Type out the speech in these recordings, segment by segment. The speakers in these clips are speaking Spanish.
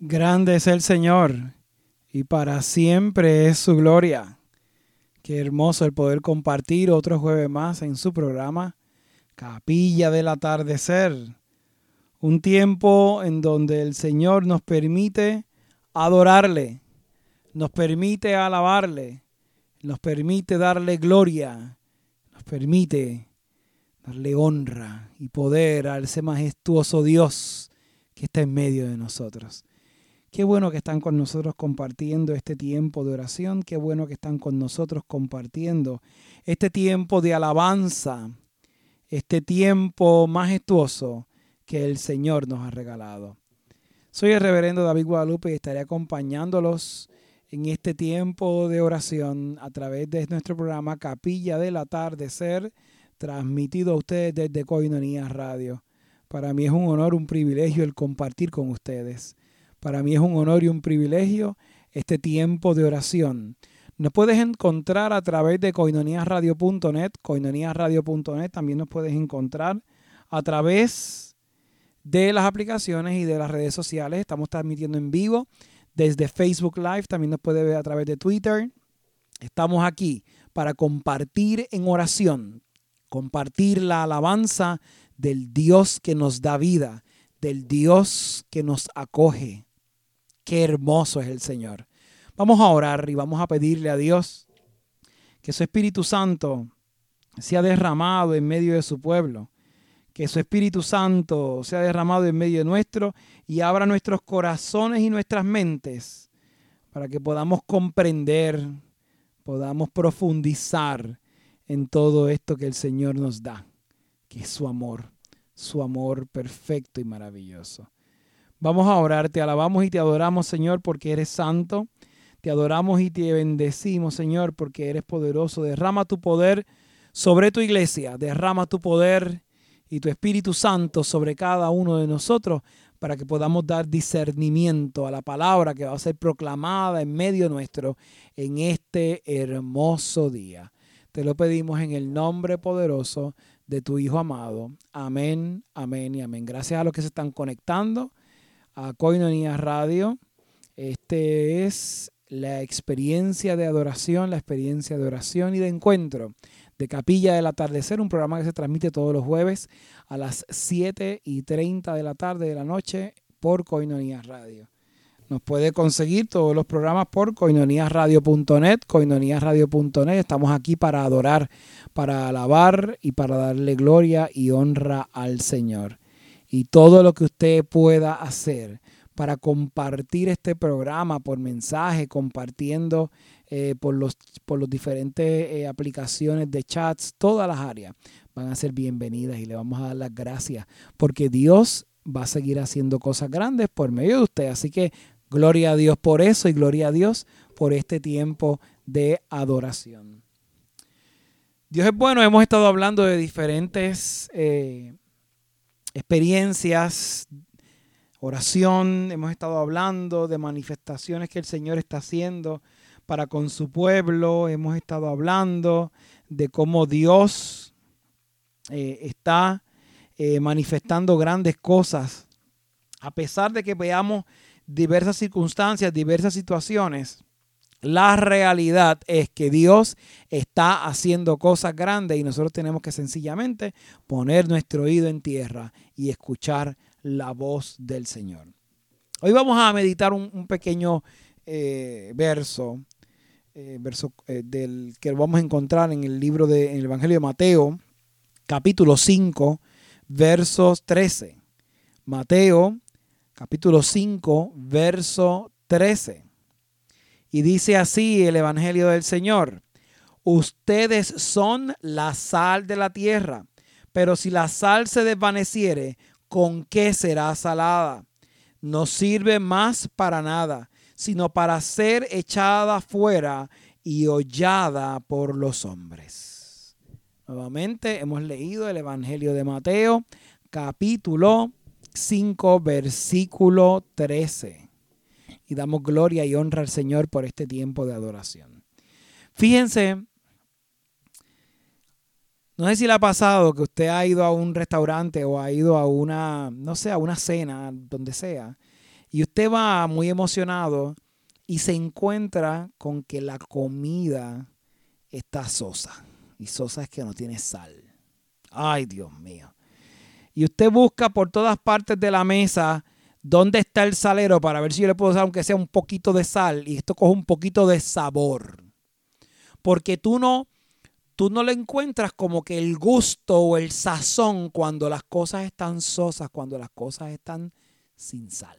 Grande es el Señor y para siempre es su gloria. Qué hermoso el poder compartir otro jueves más en su programa Capilla del Atardecer. Un tiempo en donde el Señor nos permite adorarle, nos permite alabarle, nos permite darle gloria, nos permite darle honra y poder a ese majestuoso Dios que está en medio de nosotros. Qué bueno que están con nosotros compartiendo este tiempo de oración, qué bueno que están con nosotros compartiendo este tiempo de alabanza, este tiempo majestuoso que el Señor nos ha regalado. Soy el reverendo David Guadalupe y estaré acompañándolos en este tiempo de oración a través de nuestro programa Capilla del Atardecer, transmitido a ustedes desde Coinonía Radio. Para mí es un honor, un privilegio el compartir con ustedes. Para mí es un honor y un privilegio este tiempo de oración. Nos puedes encontrar a través de coinoniasradio.net, coinoniasradio.net, también nos puedes encontrar a través de las aplicaciones y de las redes sociales. Estamos transmitiendo en vivo desde Facebook Live, también nos puede ver a través de Twitter. Estamos aquí para compartir en oración, compartir la alabanza del Dios que nos da vida, del Dios que nos acoge, Qué hermoso es el Señor. Vamos a orar y vamos a pedirle a Dios que su Espíritu Santo sea derramado en medio de su pueblo, que su Espíritu Santo sea derramado en medio de nuestro y abra nuestros corazones y nuestras mentes para que podamos comprender, podamos profundizar en todo esto que el Señor nos da, que es su amor, su amor perfecto y maravilloso. Vamos a orar, te alabamos y te adoramos, Señor, porque eres santo. Te adoramos y te bendecimos, Señor, porque eres poderoso. Derrama tu poder sobre tu iglesia. Derrama tu poder y tu Espíritu Santo sobre cada uno de nosotros para que podamos dar discernimiento a la palabra que va a ser proclamada en medio nuestro en este hermoso día. Te lo pedimos en el nombre poderoso de tu Hijo amado. Amén, amén y amén. Gracias a los que se están conectando a Coinonía Radio. Este es la experiencia de adoración, la experiencia de oración y de encuentro de Capilla del Atardecer, un programa que se transmite todos los jueves a las 7 y 30 de la tarde de la noche por Coinonía Radio. Nos puede conseguir todos los programas por coinoniasradio.net, coinoniasradio.net. Estamos aquí para adorar, para alabar y para darle gloria y honra al Señor y todo lo que usted pueda hacer para compartir este programa por mensaje, compartiendo eh, por, los, por los diferentes eh, aplicaciones de chats, todas las áreas van a ser bienvenidas y le vamos a dar las gracias porque Dios va a seguir haciendo cosas grandes por medio de usted. Así que gloria a Dios por eso y gloria a Dios por este tiempo de adoración. Dios es bueno, hemos estado hablando de diferentes eh, experiencias, oración, hemos estado hablando de manifestaciones que el Señor está haciendo para con su pueblo, hemos estado hablando de cómo Dios eh, está eh, manifestando grandes cosas, a pesar de que veamos diversas circunstancias, diversas situaciones. La realidad es que Dios está haciendo cosas grandes y nosotros tenemos que sencillamente poner nuestro oído en tierra y escuchar la voz del Señor. Hoy vamos a meditar un, pequeño eh, verso, eh, verso eh, del que vamos a encontrar en el libro del Evangelio de Mateo, capítulo 5, versos 13. Mateo, capítulo 5, verso 13. Y dice así el Evangelio del Señor. Ustedes son la sal de la tierra, pero si la sal se desvaneciere, ¿con qué será salada? No sirve más para nada, sino para ser echada fuera y hollada por los hombres. Nuevamente hemos leído el Evangelio de Mateo, capítulo 5, versículo 13 y damos gloria y honra al Señor por este tiempo de adoración. Fíjense, no sé si le ha pasado que usted ha ido a un restaurante o ha ido a una, no sé, a una cena, donde sea, Y usted va muy emocionado y se encuentra con que la comida está sosa. Y sosa es que no tiene sal. Ay, Dios mío. Y usted busca por todas partes de la mesa dónde está el salero para ver si yo le puedo usar aunque sea un poquito de sal. Y esto coge un poquito de sabor. Porque tú no, tú no le encuentras como que el gusto o el sazón cuando las cosas están sosas, cuando las cosas están sin sal.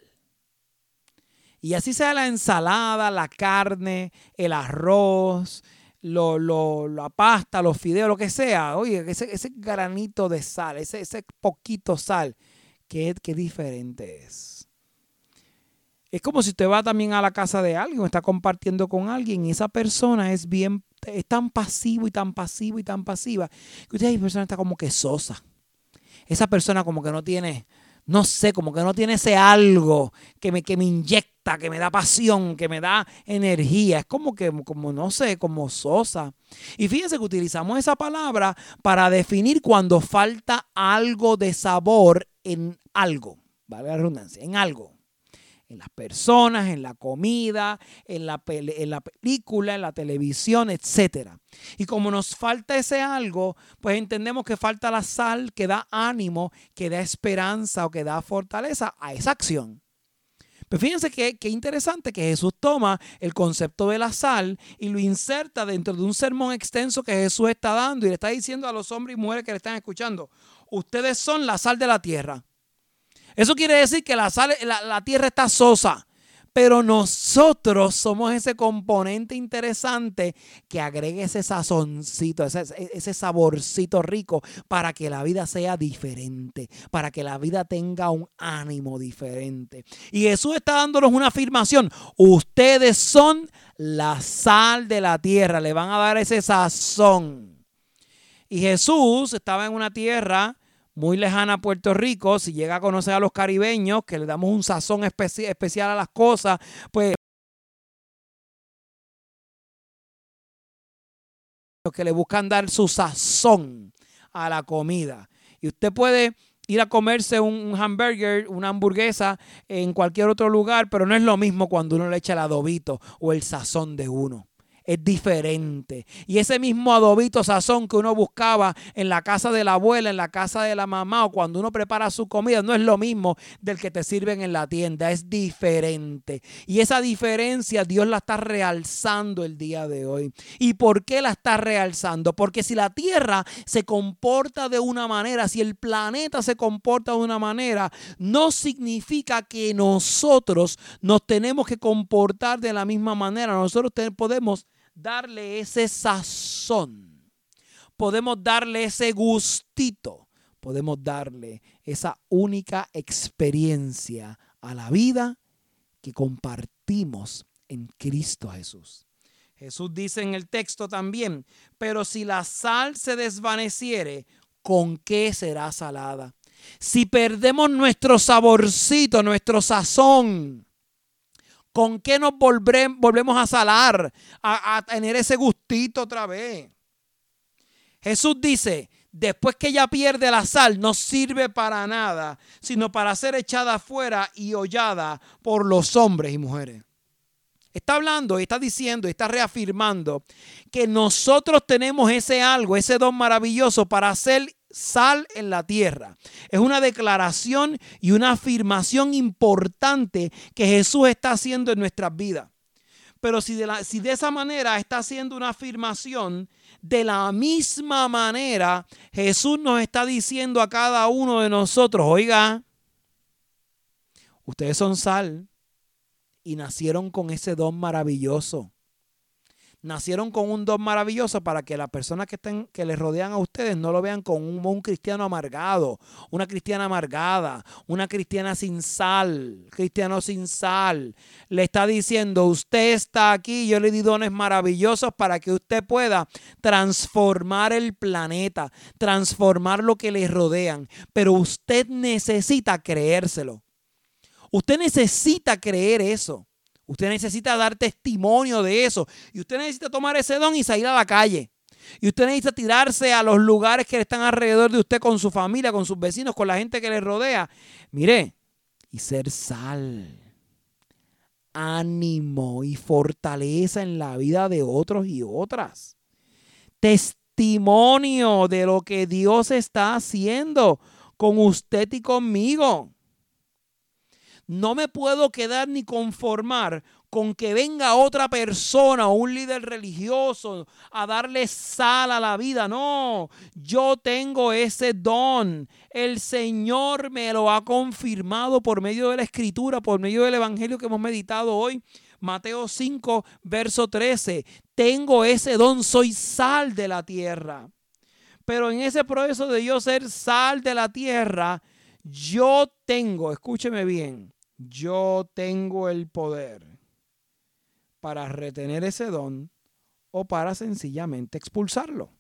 Y así sea la ensalada, la carne, el arroz, lo, la pasta, los fideos, lo que sea. Oye, ese, ese granito de sal, ese, ese poquito sal, qué, qué diferente es. Es como si usted va también a la casa de alguien, está compartiendo con alguien y esa persona es bien, es tan pasivo y tan pasivo y tan pasiva que usted, esa persona está como que sosa. Esa persona como que no tiene, no sé, como que no tiene ese algo que me, que me inyecta, que me da pasión, que me da energía. Es como que, como no sé, como sosa. Y fíjense que utilizamos esa palabra para definir cuando falta algo de sabor en algo. Vale la redundancia, en algo en las personas, en la comida, en la, en la película, en la televisión, etc. Y como nos falta ese algo, pues entendemos que falta la sal que da ánimo, que da esperanza o que da fortaleza a esa acción. Pero fíjense que, interesante que Jesús toma el concepto de la sal y lo inserta dentro de un sermón extenso que Jesús está dando y le está diciendo a los hombres y mujeres que le están escuchando, ustedes son la sal de la tierra. Eso quiere decir que la, la, tierra está sosa. Pero nosotros somos ese componente interesante que agregue ese sazoncito, ese, ese, saborcito rico para que la vida sea diferente, para que la vida tenga un ánimo diferente. Y Jesús está dándonos una afirmación. Ustedes son la sal de la tierra, le van a dar ese sazón. Y Jesús estaba en una tierra muy lejana a Puerto Rico, si llega a conocer a los caribeños, que le damos un sazón especial a las cosas, pues que le buscan dar su sazón a la comida. Y usted puede ir a comerse un hamburger, una hamburguesa en cualquier otro lugar, pero no es lo mismo cuando uno le echa el adobito o el sazón de uno es diferente. Y ese mismo adobito sazón que uno buscaba en la casa de la abuela, en la casa de la mamá o cuando uno prepara su comida, no es lo mismo del que te sirven en la tienda, es diferente. Y esa diferencia Dios la está realzando el día de hoy. ¿Y por qué la está realzando? Porque si la tierra se comporta de una manera, si el planeta se comporta de una manera, no significa que nosotros nos tenemos que comportar de la misma manera. Nosotros podemos darle ese sazón, podemos darle ese gustito, podemos darle esa única experiencia a la vida que compartimos en Cristo Jesús. Jesús dice en el texto también, pero si la sal se desvaneciere, ¿con qué será salada? Si perdemos nuestro saborcito, nuestro sazón, ¿Con qué nos volvemos a salar? A, tener ese gustito otra vez. Jesús dice, después que ella pierde la sal, no sirve para nada, sino para ser echada afuera y hollada por los hombres y mujeres. Está hablando, está diciendo, está reafirmando que nosotros tenemos ese algo, ese don maravilloso para hacer sal en la tierra. Es una declaración y una afirmación importante que Jesús está haciendo en nuestras vidas. Pero si de, si de esa manera está haciendo una afirmación, de la misma manera Jesús nos está diciendo a cada uno de nosotros, oiga, ustedes son sal y nacieron con ese don maravilloso nacieron con un don maravilloso para que las personas que, que les rodean a ustedes no lo vean como un, cristiano amargado, una cristiana amargada, una cristiana sin sal, cristiano sin sal. Le está diciendo, usted está aquí, yo le di dones maravillosos para que usted pueda transformar el planeta, transformar lo que le rodean, pero usted necesita creérselo. Usted necesita creer eso. Usted necesita dar testimonio de eso. Y usted necesita tomar ese don y salir a la calle. Y usted necesita tirarse a los lugares que están alrededor de usted con su familia, con sus vecinos, con la gente que le rodea. Mire, y ser sal. ánimo y fortaleza en la vida de otros y otras. Testimonio de lo que Dios está haciendo con usted y conmigo. No me puedo quedar ni conformar con que venga otra persona un líder religioso a darle sal a la vida. No, yo tengo ese don. El Señor me lo ha confirmado por medio de la escritura, por medio del Evangelio que hemos meditado hoy. Mateo 5, verso 13. Tengo ese don, soy sal de la tierra. Pero en ese proceso de yo ser sal de la tierra, yo tengo, escúcheme bien, yo tengo el poder para retener ese don o para sencillamente expulsarlo.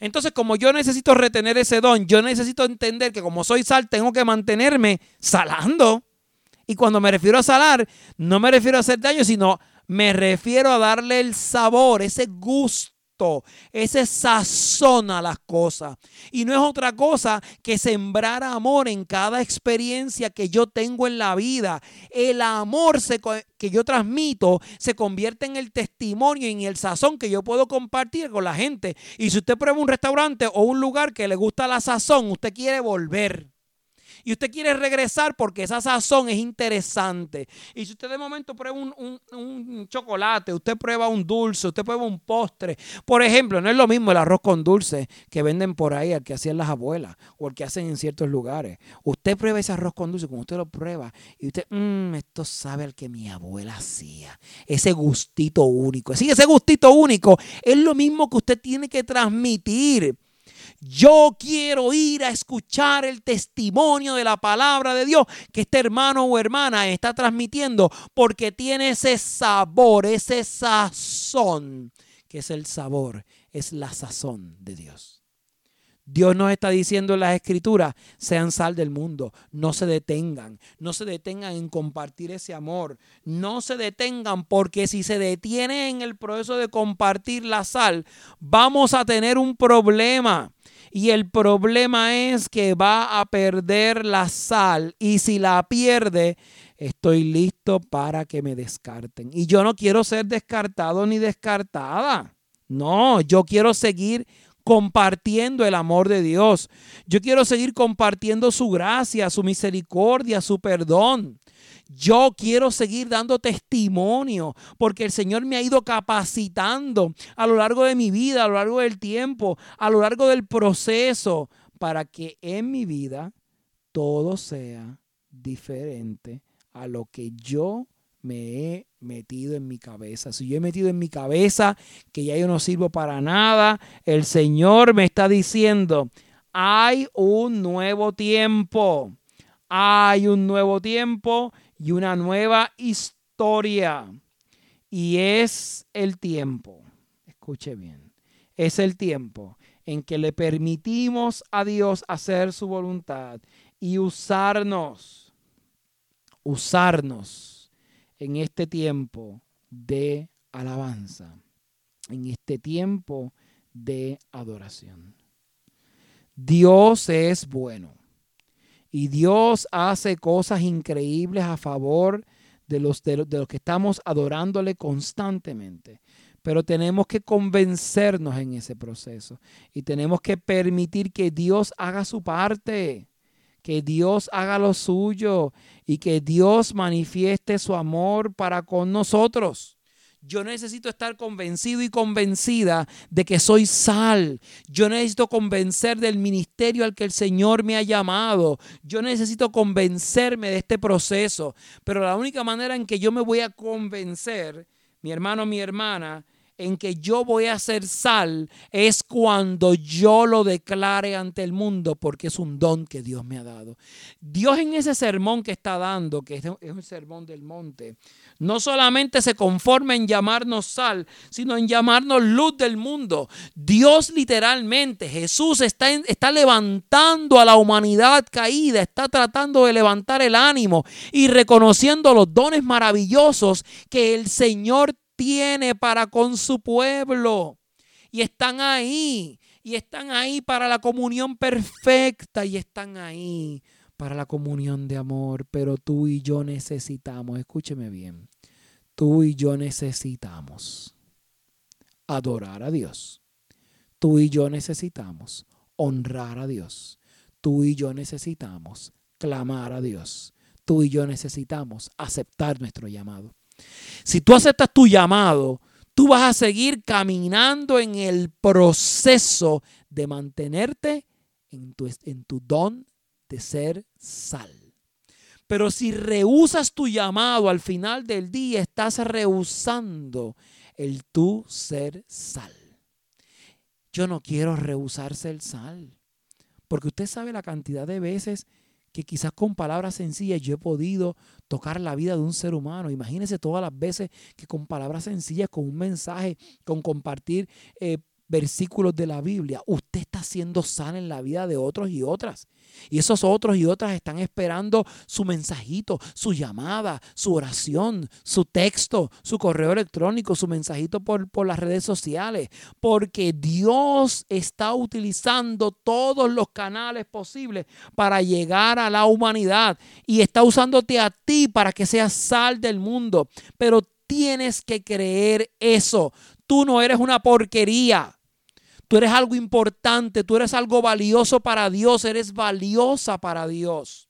Entonces, como yo necesito retener ese don, yo necesito entender que como soy sal, tengo que mantenerme salando. Y cuando me refiero a salar, no me refiero a hacer daño, sino me refiero a darle el sabor, ese gusto ese sazón a las cosas. Y no es otra cosa que sembrar amor en cada experiencia que yo tengo en la vida. El amor que yo transmito se convierte en el testimonio y en el sazón que yo puedo compartir con la gente. Y si usted prueba un restaurante o un lugar que le gusta la sazón, usted quiere volver y usted quiere regresar porque esa sazón es interesante. Y si usted de momento prueba un, chocolate, usted prueba un dulce, usted prueba un postre. Por ejemplo, no es lo mismo el arroz con dulce que venden por ahí, el que hacían las abuelas o el que hacen en ciertos lugares. Usted prueba ese arroz con dulce, como usted lo prueba, y usted, mmm, esto sabe al que mi abuela hacía. Ese gustito único. Sí, ese gustito único es lo mismo que usted tiene que transmitir. Yo quiero ir a escuchar el testimonio de la palabra de Dios que este hermano o hermana está transmitiendo porque tiene ese sabor, ese sazón, que es el sabor, es la sazón de Dios. Dios nos está diciendo en las escrituras, sean sal del mundo, no se detengan, no se detengan en compartir ese amor, no se detengan porque si se detiene en el proceso de compartir la sal, vamos a tener un problema. Y el problema es que va a perder la sal y si la pierde, estoy listo para que me descarten. Y yo no quiero ser descartado ni descartada. No, yo quiero seguir compartiendo el amor de Dios. Yo quiero seguir compartiendo su gracia, su misericordia, su perdón. Yo quiero seguir dando testimonio porque el Señor me ha ido capacitando a lo largo de mi vida, a lo largo del tiempo, a lo largo del proceso, para que en mi vida todo sea diferente a lo que yo me he metido en mi cabeza. Si yo he metido en mi cabeza que ya yo no sirvo para nada, el Señor me está diciendo, hay un nuevo tiempo. Hay un nuevo tiempo y una nueva historia. Y es el tiempo, escuche bien, es el tiempo en que le permitimos a Dios hacer su voluntad y usarnos, usarnos en este tiempo de alabanza, en este tiempo de adoración. Dios es bueno. Y Dios hace cosas increíbles a favor de los, de, los que estamos adorándole constantemente. Pero tenemos que convencernos en ese proceso y tenemos que permitir que Dios haga su parte, que Dios haga lo suyo y que Dios manifieste su amor para con nosotros. Yo necesito estar convencido y convencida de que soy sal. Yo necesito convencer del ministerio al que el Señor me ha llamado. Yo necesito convencerme de este proceso. Pero la única manera en que yo me voy a convencer, mi hermano, mi hermana, en que yo voy a ser sal es cuando yo lo declare ante el mundo porque es un don que Dios me ha dado. Dios en ese sermón que está dando, que es un sermón del monte, no solamente se conforma en llamarnos sal, sino en llamarnos luz del mundo. Dios literalmente, Jesús está, está levantando a la humanidad caída, está tratando de levantar el ánimo y reconociendo los dones maravillosos que el Señor tiene para con su pueblo. Y están ahí, y están ahí para la comunión perfecta, y están ahí para la comunión de amor, pero tú y yo necesitamos, escúcheme bien, tú y yo necesitamos adorar a Dios. Tú y yo necesitamos honrar a Dios. Tú y yo necesitamos clamar a Dios. Tú y yo necesitamos aceptar nuestro llamado. Si tú aceptas tu llamado, tú vas a seguir caminando en el proceso de mantenerte en tu, en tu don de ser sal. Pero si rehusas tu llamado al final del día, estás rehusando el tú ser sal. Yo no quiero rehusar ser sal, porque usted sabe la cantidad de veces que quizás con palabras sencillas yo he podido tocar la vida de un ser humano. Imagínese todas las veces que con palabras sencillas, con un mensaje, con compartir eh, versículos de la Biblia, usted está siendo sal en la vida de otros y otras. Y esos otros y otras están esperando su mensajito, su llamada, su oración, su texto, su correo electrónico, su mensajito por, por las redes sociales. Porque Dios está utilizando todos los canales posibles para llegar a la humanidad. Y está usándote a ti para que seas sal del mundo. Pero tienes que creer eso. Tú no eres una porquería. Tú eres algo importante, tú eres algo valioso para Dios, eres valiosa para Dios.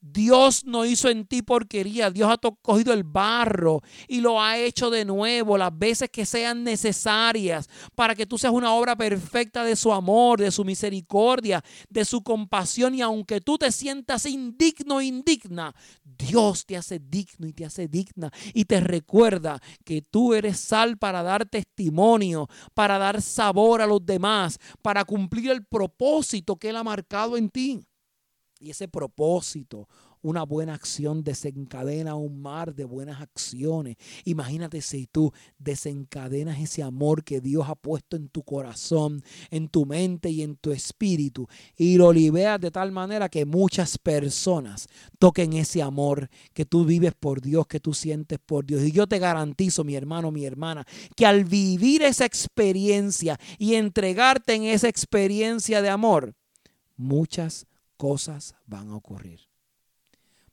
Dios no hizo en ti porquería. Dios ha cogido el barro y lo ha hecho de nuevo las veces que sean necesarias para que tú seas una obra perfecta de su amor, de su misericordia, de su compasión. Y aunque tú te sientas indigno o indigna, Dios te hace digno y te hace digna y te recuerda que tú eres sal para dar testimonio, para dar sabor a los demás, para cumplir el propósito que Él ha marcado en ti. Y ese propósito, una buena acción desencadena un mar de buenas acciones. Imagínate si tú desencadenas ese amor que Dios ha puesto en tu corazón, en tu mente y en tu espíritu y lo liberas de tal manera que muchas personas toquen ese amor que tú vives por Dios, que tú sientes por Dios. Y yo te garantizo, mi hermano, mi hermana, que al vivir esa experiencia y entregarte en esa experiencia de amor, muchas cosas van a ocurrir.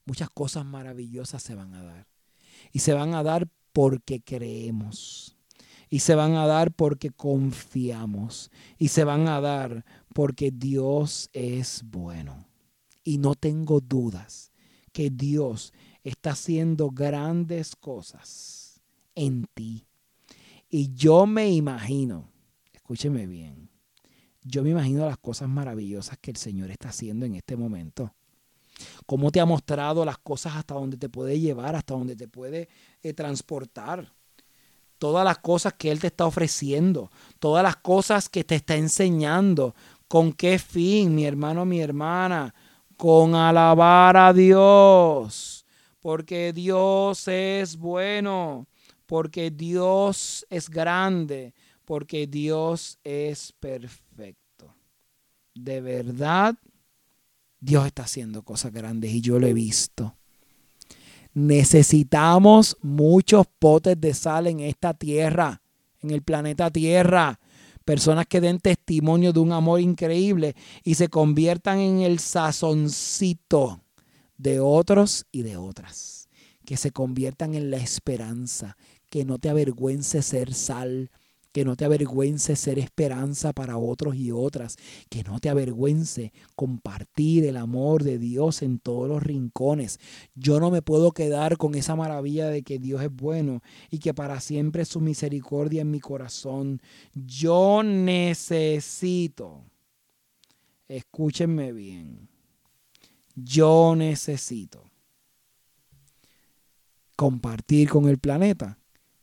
Muchas cosas maravillosas se van a dar. Y se van a dar porque creemos. Y se van a dar porque confiamos. Y se van a dar porque Dios es bueno. Y no tengo dudas que Dios está haciendo grandes cosas en ti. Y yo me imagino, escúcheme bien, yo me imagino las cosas maravillosas que el Señor está haciendo en este momento. Cómo te ha mostrado las cosas hasta donde te puede llevar, hasta donde te puede eh, transportar. Todas las cosas que Él te está ofreciendo, todas las cosas que te está enseñando. ¿Con qué fin, mi hermano, mi hermana? Con alabar a Dios. Porque Dios es bueno, porque Dios es grande, porque Dios es perfecto. De verdad, Dios está haciendo cosas grandes y yo lo he visto. Necesitamos muchos potes de sal en esta tierra, en el planeta Tierra. Personas que den testimonio de un amor increíble y se conviertan en el sazoncito de otros y de otras. Que se conviertan en la esperanza. Que no te avergüence ser sal que no te avergüence ser esperanza para otros y otras, que no te avergüence compartir el amor de Dios en todos los rincones. Yo no me puedo quedar con esa maravilla de que Dios es bueno y que para siempre su misericordia en mi corazón. Yo necesito, escúchenme bien, yo necesito compartir con el planeta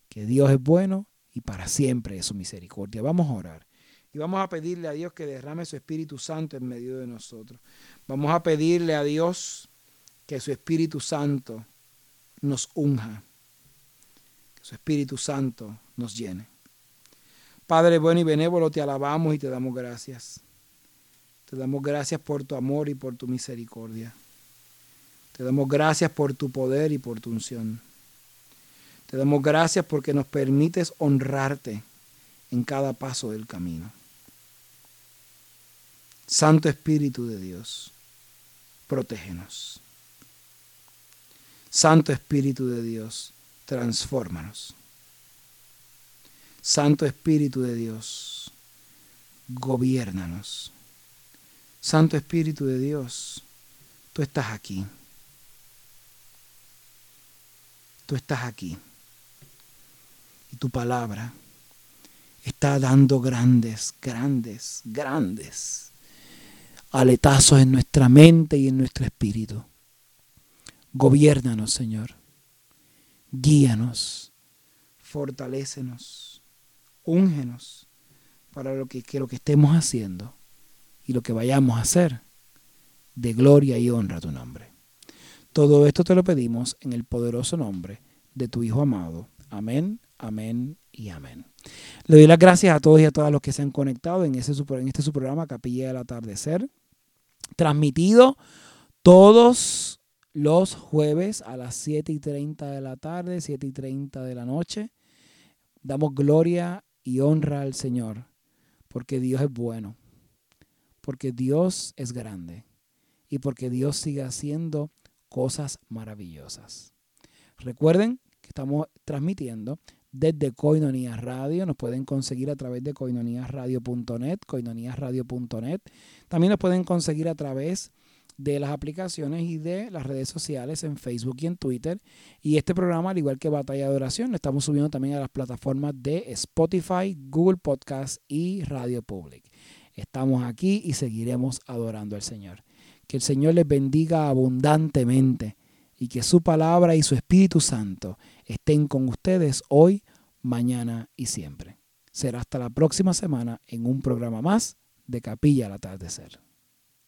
que Dios es bueno y para siempre es su misericordia. Vamos a orar. Y vamos a pedirle a Dios que derrame su Espíritu Santo en medio de nosotros. Vamos a pedirle a Dios que su Espíritu Santo nos unja. Que su Espíritu Santo nos llene. Padre bueno y benévolo, te alabamos y te damos gracias. Te damos gracias por tu amor y por tu misericordia. Te damos gracias por tu poder y por tu unción. Te damos gracias porque nos permites honrarte en cada paso del camino. Santo Espíritu de Dios, protégenos. Santo Espíritu de Dios, transfórmanos. Santo Espíritu de Dios, gobiernanos. Santo Espíritu de Dios, tú estás aquí. Tú estás aquí. Tu palabra está dando grandes, grandes, grandes aletazos en nuestra mente y en nuestro espíritu. Gobiérnanos, Señor. Guíanos. Fortalécenos. Úngenos para lo que, que lo que estemos haciendo y lo que vayamos a hacer de gloria y honra a tu nombre. Todo esto te lo pedimos en el poderoso nombre de tu Hijo amado. Amén, amén y amén. Le doy las gracias a todos y a todas los que se han conectado en, este su programa Capilla del Atardecer, transmitido todos los jueves a las 7 y 30 de la tarde, 7 y 30 de la noche. Damos gloria y honra al Señor, porque Dios es bueno, porque Dios es grande y porque Dios sigue haciendo cosas maravillosas. Recuerden que estamos transmitiendo desde Coinonías Radio. Nos pueden conseguir a través de coinoníasradio.net, coinoníasradio.net. También nos pueden conseguir a través de las aplicaciones y de las redes sociales en Facebook y en Twitter. Y este programa, al igual que Batalla de Oración, lo estamos subiendo también a las plataformas de Spotify, Google Podcast y Radio Public. Estamos aquí y seguiremos adorando al Señor. Que el Señor les bendiga abundantemente y que su palabra y su Espíritu Santo estén con ustedes hoy, mañana y siempre. Será hasta la próxima semana en un programa más de Capilla al Atardecer.